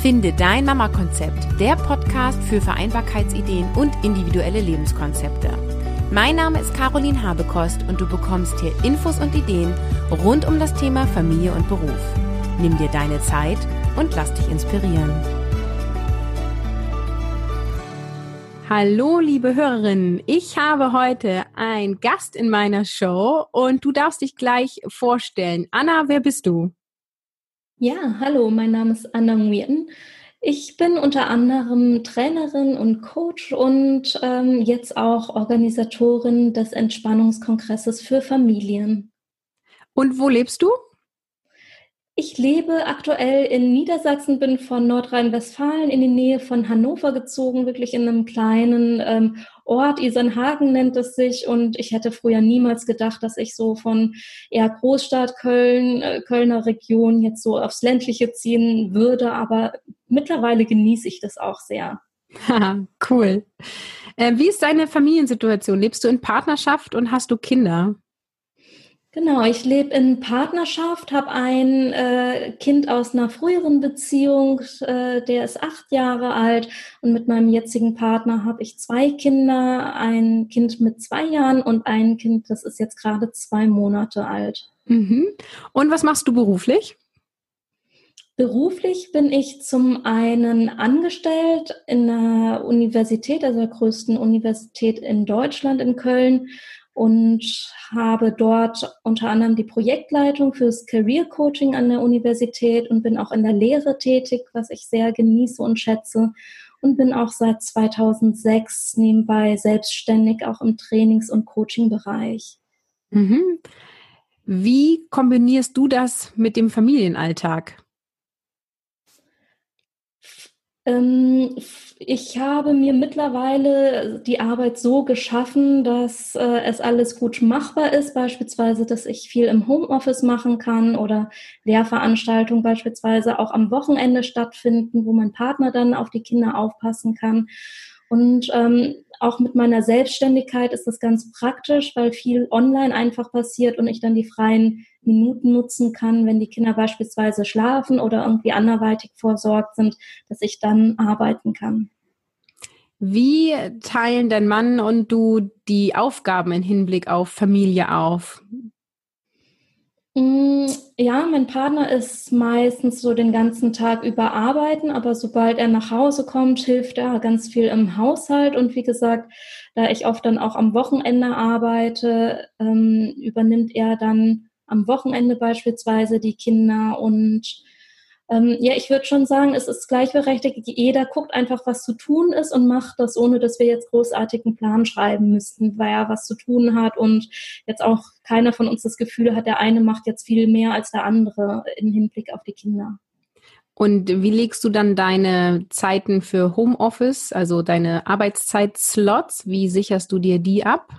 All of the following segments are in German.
Finde dein Mama-Konzept, der Podcast für Vereinbarkeitsideen und individuelle Lebenskonzepte. Mein Name ist Caroline Habekost und du bekommst hier Infos und Ideen rund um das Thema Familie und Beruf. Nimm dir deine Zeit und lass dich inspirieren. Hallo, liebe Hörerinnen. Ich habe heute einen Gast in meiner Show und du darfst dich gleich vorstellen. Anna, wer bist du? Ja, hallo, mein Name ist Anna Nguyen. Ich bin unter anderem Trainerin und Coach und ähm, jetzt auch Organisatorin des Entspannungskongresses für Familien. Und wo lebst du? Ich lebe aktuell in Niedersachsen, bin von Nordrhein-Westfalen in die Nähe von Hannover gezogen, wirklich in einem kleinen ähm, Ort, Isernhagen nennt es sich. Und ich hätte früher niemals gedacht, dass ich so von eher Großstadt Köln, äh, Kölner Region jetzt so aufs ländliche ziehen würde. Aber mittlerweile genieße ich das auch sehr. cool. Äh, wie ist deine Familiensituation? Lebst du in Partnerschaft und hast du Kinder? Genau, ich lebe in Partnerschaft, habe ein äh, Kind aus einer früheren Beziehung, äh, der ist acht Jahre alt und mit meinem jetzigen Partner habe ich zwei Kinder, ein Kind mit zwei Jahren und ein Kind, das ist jetzt gerade zwei Monate alt. Mhm. Und was machst du beruflich? Beruflich bin ich zum einen angestellt in der Universität, also der größten Universität in Deutschland in Köln und habe dort unter anderem die Projektleitung fürs Career Coaching an der Universität und bin auch in der Lehre tätig, was ich sehr genieße und schätze und bin auch seit 2006 nebenbei selbstständig auch im Trainings- und Coaching-Bereich. Mhm. Wie kombinierst du das mit dem Familienalltag? Ähm, ich habe mir mittlerweile die Arbeit so geschaffen, dass äh, es alles gut machbar ist, beispielsweise, dass ich viel im Homeoffice machen kann oder Lehrveranstaltungen beispielsweise auch am Wochenende stattfinden, wo mein Partner dann auf die Kinder aufpassen kann. Und ähm, auch mit meiner Selbstständigkeit ist das ganz praktisch, weil viel online einfach passiert und ich dann die freien Minuten nutzen kann, wenn die Kinder beispielsweise schlafen oder irgendwie anderweitig vorsorgt sind, dass ich dann arbeiten kann. Wie teilen dein Mann und du die Aufgaben im Hinblick auf Familie auf? Mm, ja, mein Partner ist meistens so den ganzen Tag über arbeiten, aber sobald er nach Hause kommt, hilft er ganz viel im Haushalt. Und wie gesagt, da ich oft dann auch am Wochenende arbeite, ähm, übernimmt er dann am Wochenende beispielsweise die Kinder und ähm, ja, ich würde schon sagen, es ist gleichberechtigt. Jeder guckt einfach, was zu tun ist und macht das, ohne dass wir jetzt großartigen Plan schreiben müssten, weil er was zu tun hat und jetzt auch keiner von uns das Gefühl hat, der eine macht jetzt viel mehr als der andere im Hinblick auf die Kinder. Und wie legst du dann deine Zeiten für Homeoffice, also deine Arbeitszeit-Slots? Wie sicherst du dir die ab?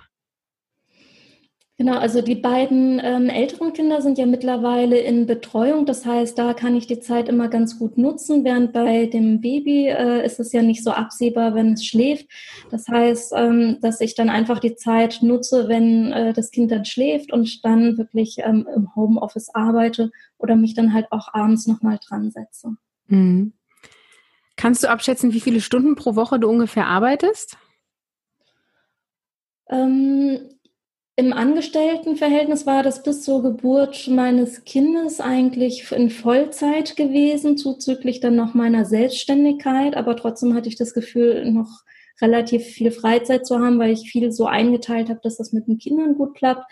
Genau, also die beiden ähm, älteren Kinder sind ja mittlerweile in Betreuung. Das heißt, da kann ich die Zeit immer ganz gut nutzen, während bei dem Baby äh, ist es ja nicht so absehbar, wenn es schläft. Das heißt, ähm, dass ich dann einfach die Zeit nutze, wenn äh, das Kind dann schläft und dann wirklich ähm, im Homeoffice arbeite oder mich dann halt auch abends nochmal dran setze. Mhm. Kannst du abschätzen, wie viele Stunden pro Woche du ungefähr arbeitest? Im Angestelltenverhältnis war das bis zur Geburt meines Kindes eigentlich in Vollzeit gewesen, zuzüglich dann noch meiner Selbstständigkeit. Aber trotzdem hatte ich das Gefühl, noch relativ viel Freizeit zu haben, weil ich viel so eingeteilt habe, dass das mit den Kindern gut klappt.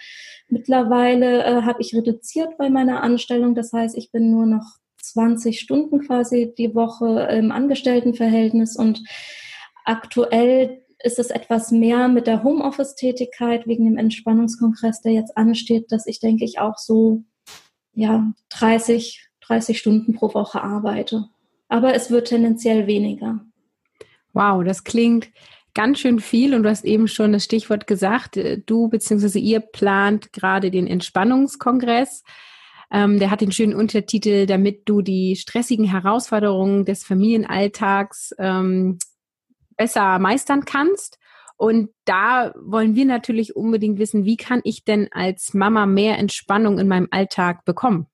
Mittlerweile äh, habe ich reduziert bei meiner Anstellung. Das heißt, ich bin nur noch 20 Stunden quasi die Woche im Angestelltenverhältnis und aktuell ist es etwas mehr mit der Homeoffice-Tätigkeit wegen dem Entspannungskongress, der jetzt ansteht, dass ich denke ich auch so ja 30, 30 Stunden pro Woche arbeite. Aber es wird tendenziell weniger. Wow, das klingt ganz schön viel und du hast eben schon das Stichwort gesagt, du bzw. ihr plant gerade den Entspannungskongress. Ähm, der hat den schönen Untertitel, damit du die stressigen Herausforderungen des Familienalltags ähm, besser meistern kannst. Und da wollen wir natürlich unbedingt wissen, wie kann ich denn als Mama mehr Entspannung in meinem Alltag bekommen?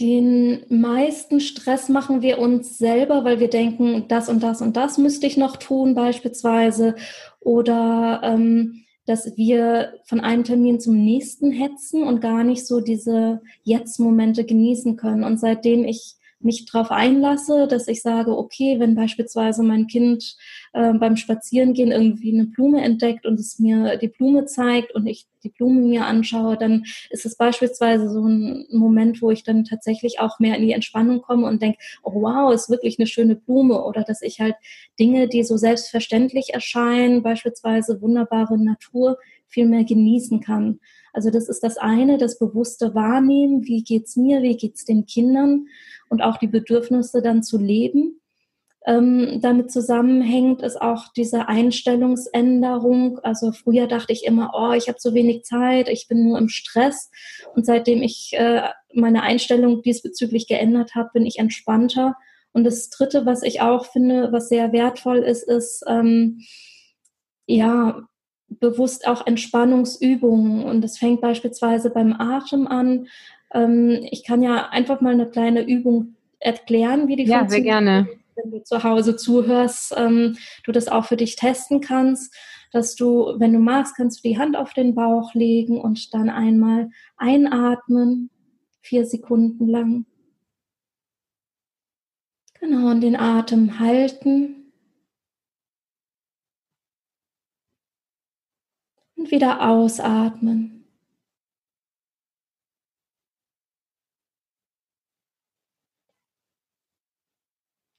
Den meisten Stress machen wir uns selber, weil wir denken, das und das und das müsste ich noch tun beispielsweise. Oder ähm, dass wir von einem Termin zum nächsten hetzen und gar nicht so diese Jetzt-Momente genießen können. Und seitdem ich mich darauf einlasse, dass ich sage, okay, wenn beispielsweise mein Kind äh, beim Spazierengehen irgendwie eine Blume entdeckt und es mir die Blume zeigt und ich die Blume mir anschaue, dann ist es beispielsweise so ein Moment, wo ich dann tatsächlich auch mehr in die Entspannung komme und denke, oh wow, ist wirklich eine schöne Blume oder dass ich halt Dinge, die so selbstverständlich erscheinen, beispielsweise wunderbare Natur, viel mehr genießen kann. Also das ist das eine, das bewusste Wahrnehmen, wie geht's mir, wie geht's den Kindern und auch die Bedürfnisse dann zu leben. Ähm, damit zusammenhängt ist auch diese Einstellungsänderung. Also früher dachte ich immer, oh, ich habe so wenig Zeit, ich bin nur im Stress. Und seitdem ich äh, meine Einstellung diesbezüglich geändert habe, bin ich entspannter. Und das Dritte, was ich auch finde, was sehr wertvoll ist, ist ähm, ja bewusst auch Entspannungsübungen. Und das fängt beispielsweise beim Atem an. Ähm, ich kann ja einfach mal eine kleine Übung erklären, wie die ja, funktioniert. Ja, sehr gerne. Wenn du zu Hause zuhörst, ähm, du das auch für dich testen kannst, dass du, wenn du magst, kannst du die Hand auf den Bauch legen und dann einmal einatmen, vier Sekunden lang. Genau, und den Atem halten. Und wieder ausatmen.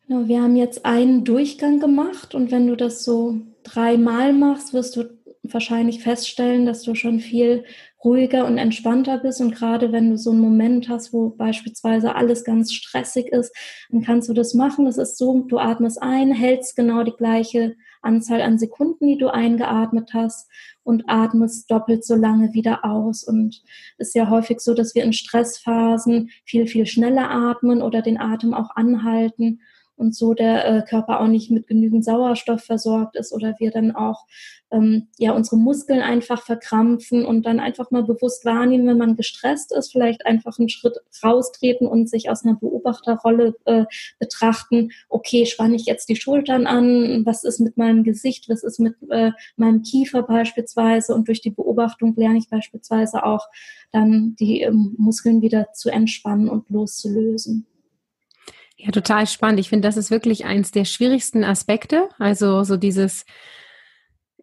Genau, wir haben jetzt einen Durchgang gemacht und wenn du das so dreimal machst, wirst du wahrscheinlich feststellen, dass du schon viel ruhiger und entspannter bist. Und gerade wenn du so einen Moment hast, wo beispielsweise alles ganz stressig ist, dann kannst du das machen. Das ist so, du atmest ein, hältst genau die gleiche Anzahl an Sekunden, die du eingeatmet hast und atmest doppelt so lange wieder aus. Und es ist ja häufig so, dass wir in Stressphasen viel, viel schneller atmen oder den Atem auch anhalten und so der äh, Körper auch nicht mit genügend Sauerstoff versorgt ist oder wir dann auch ähm, ja unsere Muskeln einfach verkrampfen und dann einfach mal bewusst wahrnehmen, wenn man gestresst ist, vielleicht einfach einen Schritt raustreten und sich aus einer Beobachterrolle äh, betrachten. Okay, spanne ich jetzt die Schultern an? Was ist mit meinem Gesicht? Was ist mit äh, meinem Kiefer beispielsweise? Und durch die Beobachtung lerne ich beispielsweise auch dann die ähm, Muskeln wieder zu entspannen und loszulösen. Ja, total spannend. Ich finde, das ist wirklich eins der schwierigsten Aspekte. Also so dieses,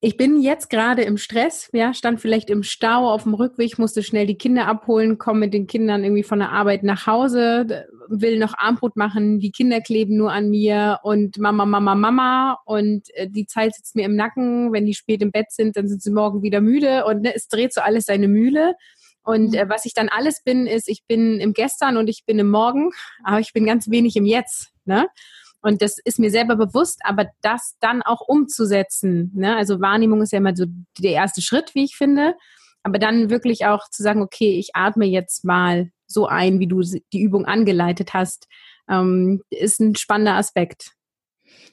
ich bin jetzt gerade im Stress, ja, stand vielleicht im Stau auf dem Rückweg, musste schnell die Kinder abholen, komme mit den Kindern irgendwie von der Arbeit nach Hause, will noch Armbrot machen, die Kinder kleben nur an mir und Mama, Mama, Mama und äh, die Zeit sitzt mir im Nacken, wenn die spät im Bett sind, dann sind sie morgen wieder müde und ne, es dreht so alles seine Mühle. Und äh, was ich dann alles bin, ist, ich bin im Gestern und ich bin im Morgen, aber ich bin ganz wenig im Jetzt. Ne? Und das ist mir selber bewusst, aber das dann auch umzusetzen. Ne? Also Wahrnehmung ist ja immer so der erste Schritt, wie ich finde. Aber dann wirklich auch zu sagen, okay, ich atme jetzt mal so ein, wie du die Übung angeleitet hast, ähm, ist ein spannender Aspekt.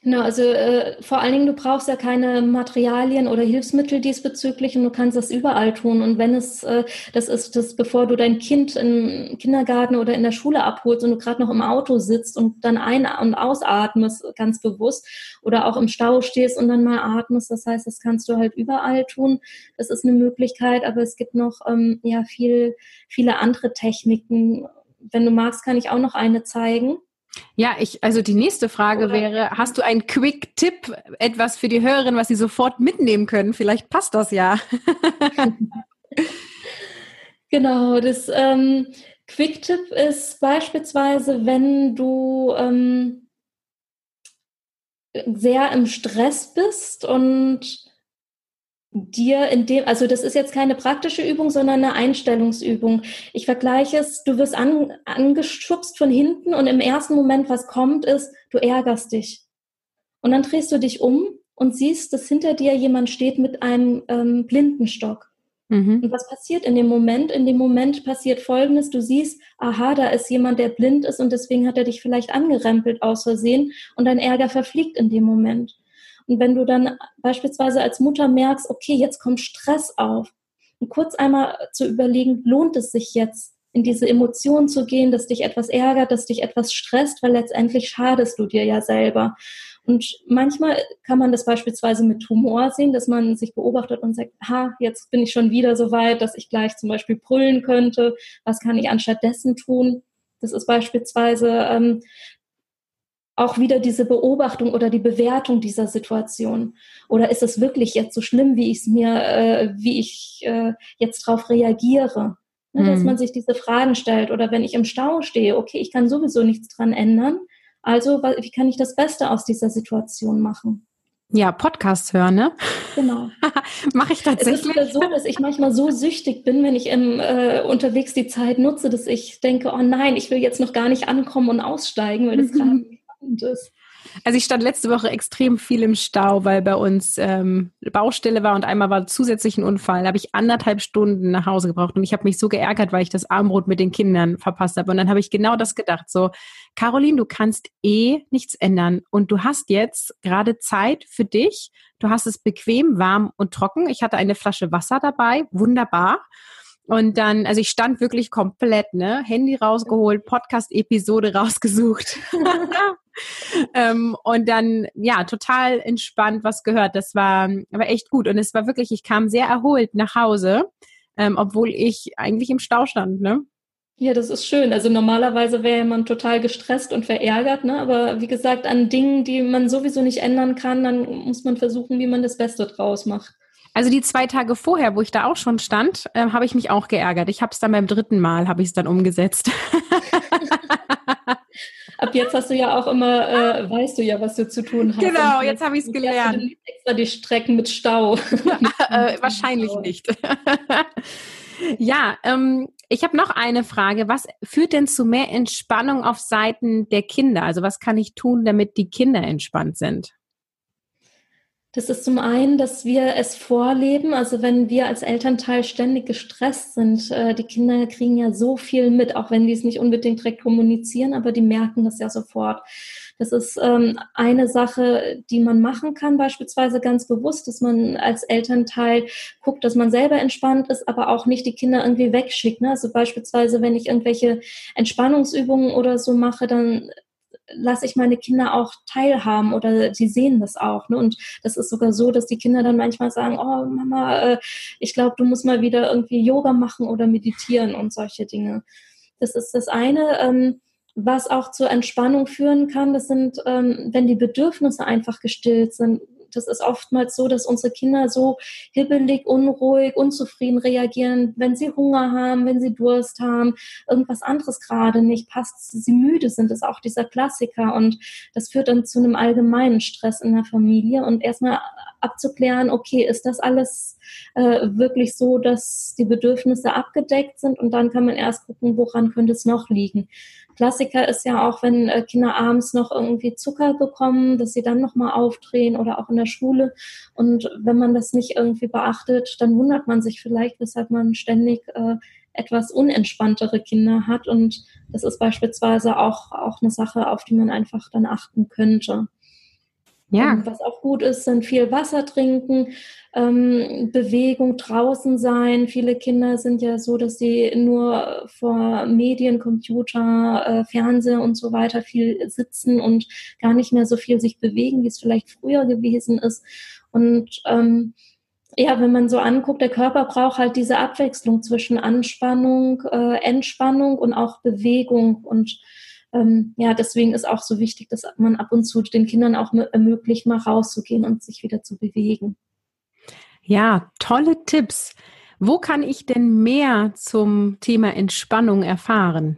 Genau, also äh, vor allen Dingen, du brauchst ja keine Materialien oder Hilfsmittel diesbezüglich und du kannst das überall tun. Und wenn es, äh, das ist das, bevor du dein Kind im Kindergarten oder in der Schule abholst und du gerade noch im Auto sitzt und dann ein- und ausatmest, ganz bewusst, oder auch im Stau stehst und dann mal atmest. Das heißt, das kannst du halt überall tun. Das ist eine Möglichkeit, aber es gibt noch ähm, ja viel, viele andere Techniken. Wenn du magst, kann ich auch noch eine zeigen. Ja, ich, also die nächste Frage Oder wäre, hast du einen Quick-Tipp, etwas für die Hörerin, was sie sofort mitnehmen können? Vielleicht passt das ja. genau, das ähm, Quick-Tipp ist beispielsweise, wenn du ähm, sehr im Stress bist und dir in dem, also das ist jetzt keine praktische Übung, sondern eine Einstellungsübung. Ich vergleiche es, du wirst an, angeschubst von hinten und im ersten Moment, was kommt, ist, du ärgerst dich. Und dann drehst du dich um und siehst, dass hinter dir jemand steht mit einem ähm, Blindenstock. Mhm. Und was passiert in dem Moment? In dem Moment passiert Folgendes, du siehst, aha, da ist jemand, der blind ist und deswegen hat er dich vielleicht angerempelt aus Versehen und dein Ärger verfliegt in dem Moment. Und wenn du dann beispielsweise als Mutter merkst, okay, jetzt kommt Stress auf, und kurz einmal zu überlegen, lohnt es sich jetzt, in diese Emotion zu gehen, dass dich etwas ärgert, dass dich etwas stresst, weil letztendlich schadest du dir ja selber. Und manchmal kann man das beispielsweise mit Humor sehen, dass man sich beobachtet und sagt, ha, jetzt bin ich schon wieder so weit, dass ich gleich zum Beispiel brüllen könnte. Was kann ich anstattdessen tun? Das ist beispielsweise ähm, auch wieder diese Beobachtung oder die Bewertung dieser Situation. Oder ist es wirklich jetzt so schlimm, wie ich es mir, äh, wie ich äh, jetzt darauf reagiere? Ne, dass hm. man sich diese Fragen stellt. Oder wenn ich im Stau stehe, okay, ich kann sowieso nichts dran ändern. Also, wie kann ich das Beste aus dieser Situation machen? Ja, Podcasts hören, ne? Genau. Mache ich tatsächlich. Es ist so, dass ich manchmal so süchtig bin, wenn ich im, äh, unterwegs die Zeit nutze, dass ich denke, oh nein, ich will jetzt noch gar nicht ankommen und aussteigen, weil das gerade spannend ist. Also ich stand letzte Woche extrem viel im Stau, weil bei uns ähm, Baustelle war und einmal war zusätzlich ein Unfall. Da habe ich anderthalb Stunden nach Hause gebraucht und ich habe mich so geärgert, weil ich das Armbrot mit den Kindern verpasst habe. Und dann habe ich genau das gedacht, so, Caroline, du kannst eh nichts ändern und du hast jetzt gerade Zeit für dich. Du hast es bequem, warm und trocken. Ich hatte eine Flasche Wasser dabei, wunderbar. Und dann, also ich stand wirklich komplett, ne? Handy rausgeholt, Podcast-Episode rausgesucht. ähm, und dann, ja, total entspannt was gehört. Das war, war echt gut. Und es war wirklich, ich kam sehr erholt nach Hause, ähm, obwohl ich eigentlich im Stau stand, ne? Ja, das ist schön. Also normalerweise wäre man total gestresst und verärgert, ne? Aber wie gesagt, an Dingen, die man sowieso nicht ändern kann, dann muss man versuchen, wie man das Beste draus macht. Also die zwei Tage vorher, wo ich da auch schon stand, äh, habe ich mich auch geärgert. Ich habe es dann beim dritten Mal, habe ich es dann umgesetzt. Ab jetzt hast du ja auch immer, äh, weißt du ja, was du zu tun hast. Genau, jetzt habe ich es gelernt. Du extra die Strecken mit Stau. äh, wahrscheinlich nicht. ja, ähm, ich habe noch eine Frage. Was führt denn zu mehr Entspannung auf Seiten der Kinder? Also was kann ich tun, damit die Kinder entspannt sind? Das ist zum einen, dass wir es vorleben. Also wenn wir als Elternteil ständig gestresst sind, äh, die Kinder kriegen ja so viel mit, auch wenn die es nicht unbedingt direkt kommunizieren, aber die merken das ja sofort. Das ist ähm, eine Sache, die man machen kann, beispielsweise ganz bewusst, dass man als Elternteil guckt, dass man selber entspannt ist, aber auch nicht die Kinder irgendwie wegschickt. Ne? Also beispielsweise, wenn ich irgendwelche Entspannungsübungen oder so mache, dann lasse ich meine Kinder auch teilhaben oder sie sehen das auch. Ne? Und das ist sogar so, dass die Kinder dann manchmal sagen, oh Mama, äh, ich glaube, du musst mal wieder irgendwie Yoga machen oder meditieren und solche Dinge. Das ist das eine. Ähm, was auch zur Entspannung führen kann, das sind, ähm, wenn die Bedürfnisse einfach gestillt sind, das ist oftmals so, dass unsere Kinder so hibbelig, unruhig, unzufrieden reagieren, wenn sie Hunger haben, wenn sie Durst haben, irgendwas anderes gerade nicht passt, sie müde sind, ist auch dieser Klassiker. Und das führt dann zu einem allgemeinen Stress in der Familie und erstmal abzuklären, okay, ist das alles äh, wirklich so, dass die Bedürfnisse abgedeckt sind und dann kann man erst gucken, woran könnte es noch liegen. Klassiker ist ja auch, wenn äh, Kinder abends noch irgendwie Zucker bekommen, dass sie dann nochmal aufdrehen oder auch in der Schule. Und wenn man das nicht irgendwie beachtet, dann wundert man sich vielleicht, weshalb man ständig äh, etwas unentspanntere Kinder hat. Und das ist beispielsweise auch, auch eine Sache, auf die man einfach dann achten könnte. Ja. Und was auch gut ist, sind viel Wasser trinken, ähm, Bewegung draußen sein. Viele Kinder sind ja so, dass sie nur vor Medien, Computer, äh, Fernseher und so weiter viel sitzen und gar nicht mehr so viel sich bewegen, wie es vielleicht früher gewesen ist. Und ähm, ja, wenn man so anguckt, der Körper braucht halt diese Abwechslung zwischen Anspannung, äh, Entspannung und auch Bewegung und ähm, ja, deswegen ist auch so wichtig, dass man ab und zu den Kindern auch ermöglicht, mal rauszugehen und sich wieder zu bewegen. Ja, tolle Tipps. Wo kann ich denn mehr zum Thema Entspannung erfahren?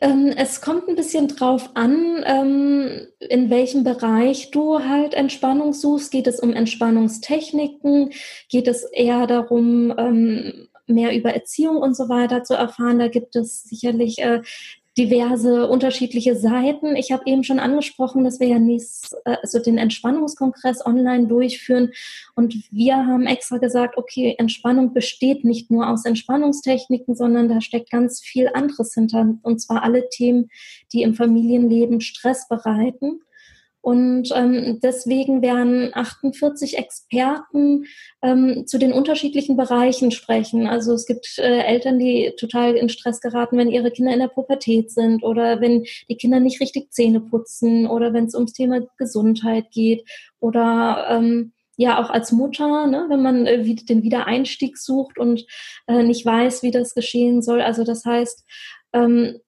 Ähm, es kommt ein bisschen drauf an, ähm, in welchem Bereich du halt Entspannung suchst. Geht es um Entspannungstechniken? Geht es eher darum, ähm, mehr über Erziehung und so weiter zu erfahren. Da gibt es sicherlich äh, diverse unterschiedliche Seiten. Ich habe eben schon angesprochen, dass wir ja nächst, äh, also den Entspannungskongress online durchführen und wir haben extra gesagt, okay, Entspannung besteht nicht nur aus Entspannungstechniken, sondern da steckt ganz viel anderes hinter und zwar alle Themen, die im Familienleben Stress bereiten. Und ähm, deswegen werden 48 Experten ähm, zu den unterschiedlichen Bereichen sprechen. Also es gibt äh, Eltern, die total in Stress geraten, wenn ihre Kinder in der Pubertät sind oder wenn die Kinder nicht richtig Zähne putzen oder wenn es ums Thema Gesundheit geht oder ähm, ja auch als Mutter, ne, wenn man äh, den Wiedereinstieg sucht und äh, nicht weiß, wie das geschehen soll. Also das heißt, ähm,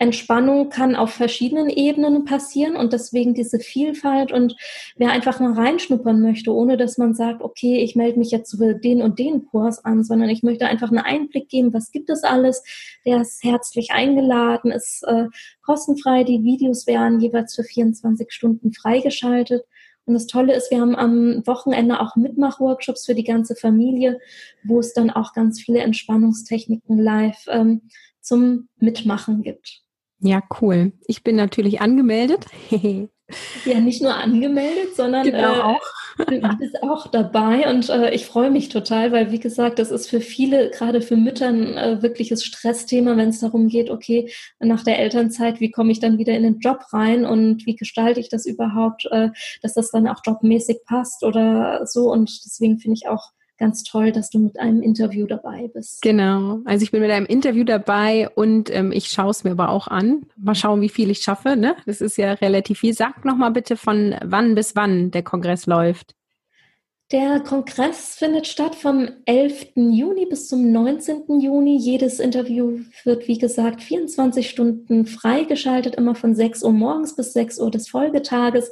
Entspannung kann auf verschiedenen Ebenen passieren und deswegen diese Vielfalt und wer einfach mal reinschnuppern möchte, ohne dass man sagt, okay, ich melde mich jetzt für den und den Kurs an, sondern ich möchte einfach einen Einblick geben, was gibt es alles, der ist herzlich eingeladen, ist äh, kostenfrei, die Videos werden jeweils für 24 Stunden freigeschaltet. Und das Tolle ist, wir haben am Wochenende auch Mitmachworkshops für die ganze Familie, wo es dann auch ganz viele Entspannungstechniken live ähm, zum Mitmachen gibt. Ja, cool. Ich bin natürlich angemeldet. ja, nicht nur angemeldet, sondern genau äh, auch. du bist auch dabei und äh, ich freue mich total, weil wie gesagt, das ist für viele, gerade für Mütter, ein äh, wirkliches Stressthema, wenn es darum geht, okay, nach der Elternzeit, wie komme ich dann wieder in den Job rein und wie gestalte ich das überhaupt, äh, dass das dann auch jobmäßig passt oder so. Und deswegen finde ich auch ganz toll, dass du mit einem Interview dabei bist. Genau. Also ich bin mit einem Interview dabei und ähm, ich schaue es mir aber auch an. Mal schauen, wie viel ich schaffe. Ne? Das ist ja relativ viel. Sag nochmal bitte, von wann bis wann der Kongress läuft. Der Kongress findet statt vom 11. Juni bis zum 19. Juni. Jedes Interview wird, wie gesagt, 24 Stunden freigeschaltet, immer von 6 Uhr morgens bis 6 Uhr des Folgetages.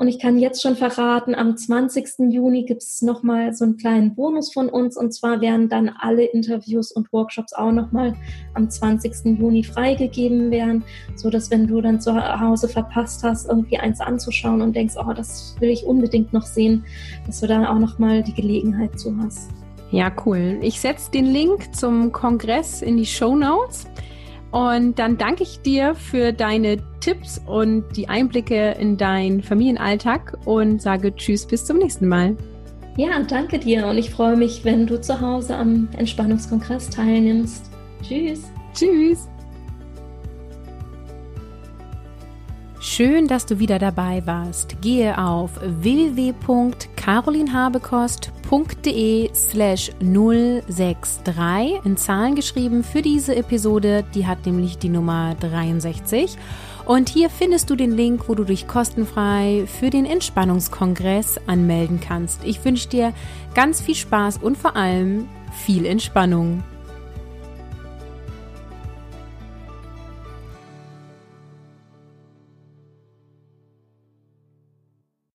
Und ich kann jetzt schon verraten, am 20. Juni gibt es nochmal so einen kleinen Bonus von uns. Und zwar werden dann alle Interviews und Workshops auch nochmal am 20. Juni freigegeben werden, so dass wenn du dann zu Hause verpasst hast, irgendwie eins anzuschauen und denkst, oh, das will ich unbedingt noch sehen, dass du dann auch nochmal die Gelegenheit zu hast. Ja, cool. Ich setze den Link zum Kongress in die Show Notes. Und dann danke ich dir für deine Tipps und die Einblicke in deinen Familienalltag und sage Tschüss, bis zum nächsten Mal. Ja, danke dir und ich freue mich, wenn du zu Hause am Entspannungskongress teilnimmst. Tschüss. Tschüss. Schön, dass du wieder dabei warst. Gehe auf www.carolinhabekost.de slash 063 in Zahlen geschrieben für diese Episode. Die hat nämlich die Nummer 63. Und hier findest du den Link, wo du dich kostenfrei für den Entspannungskongress anmelden kannst. Ich wünsche dir ganz viel Spaß und vor allem viel Entspannung.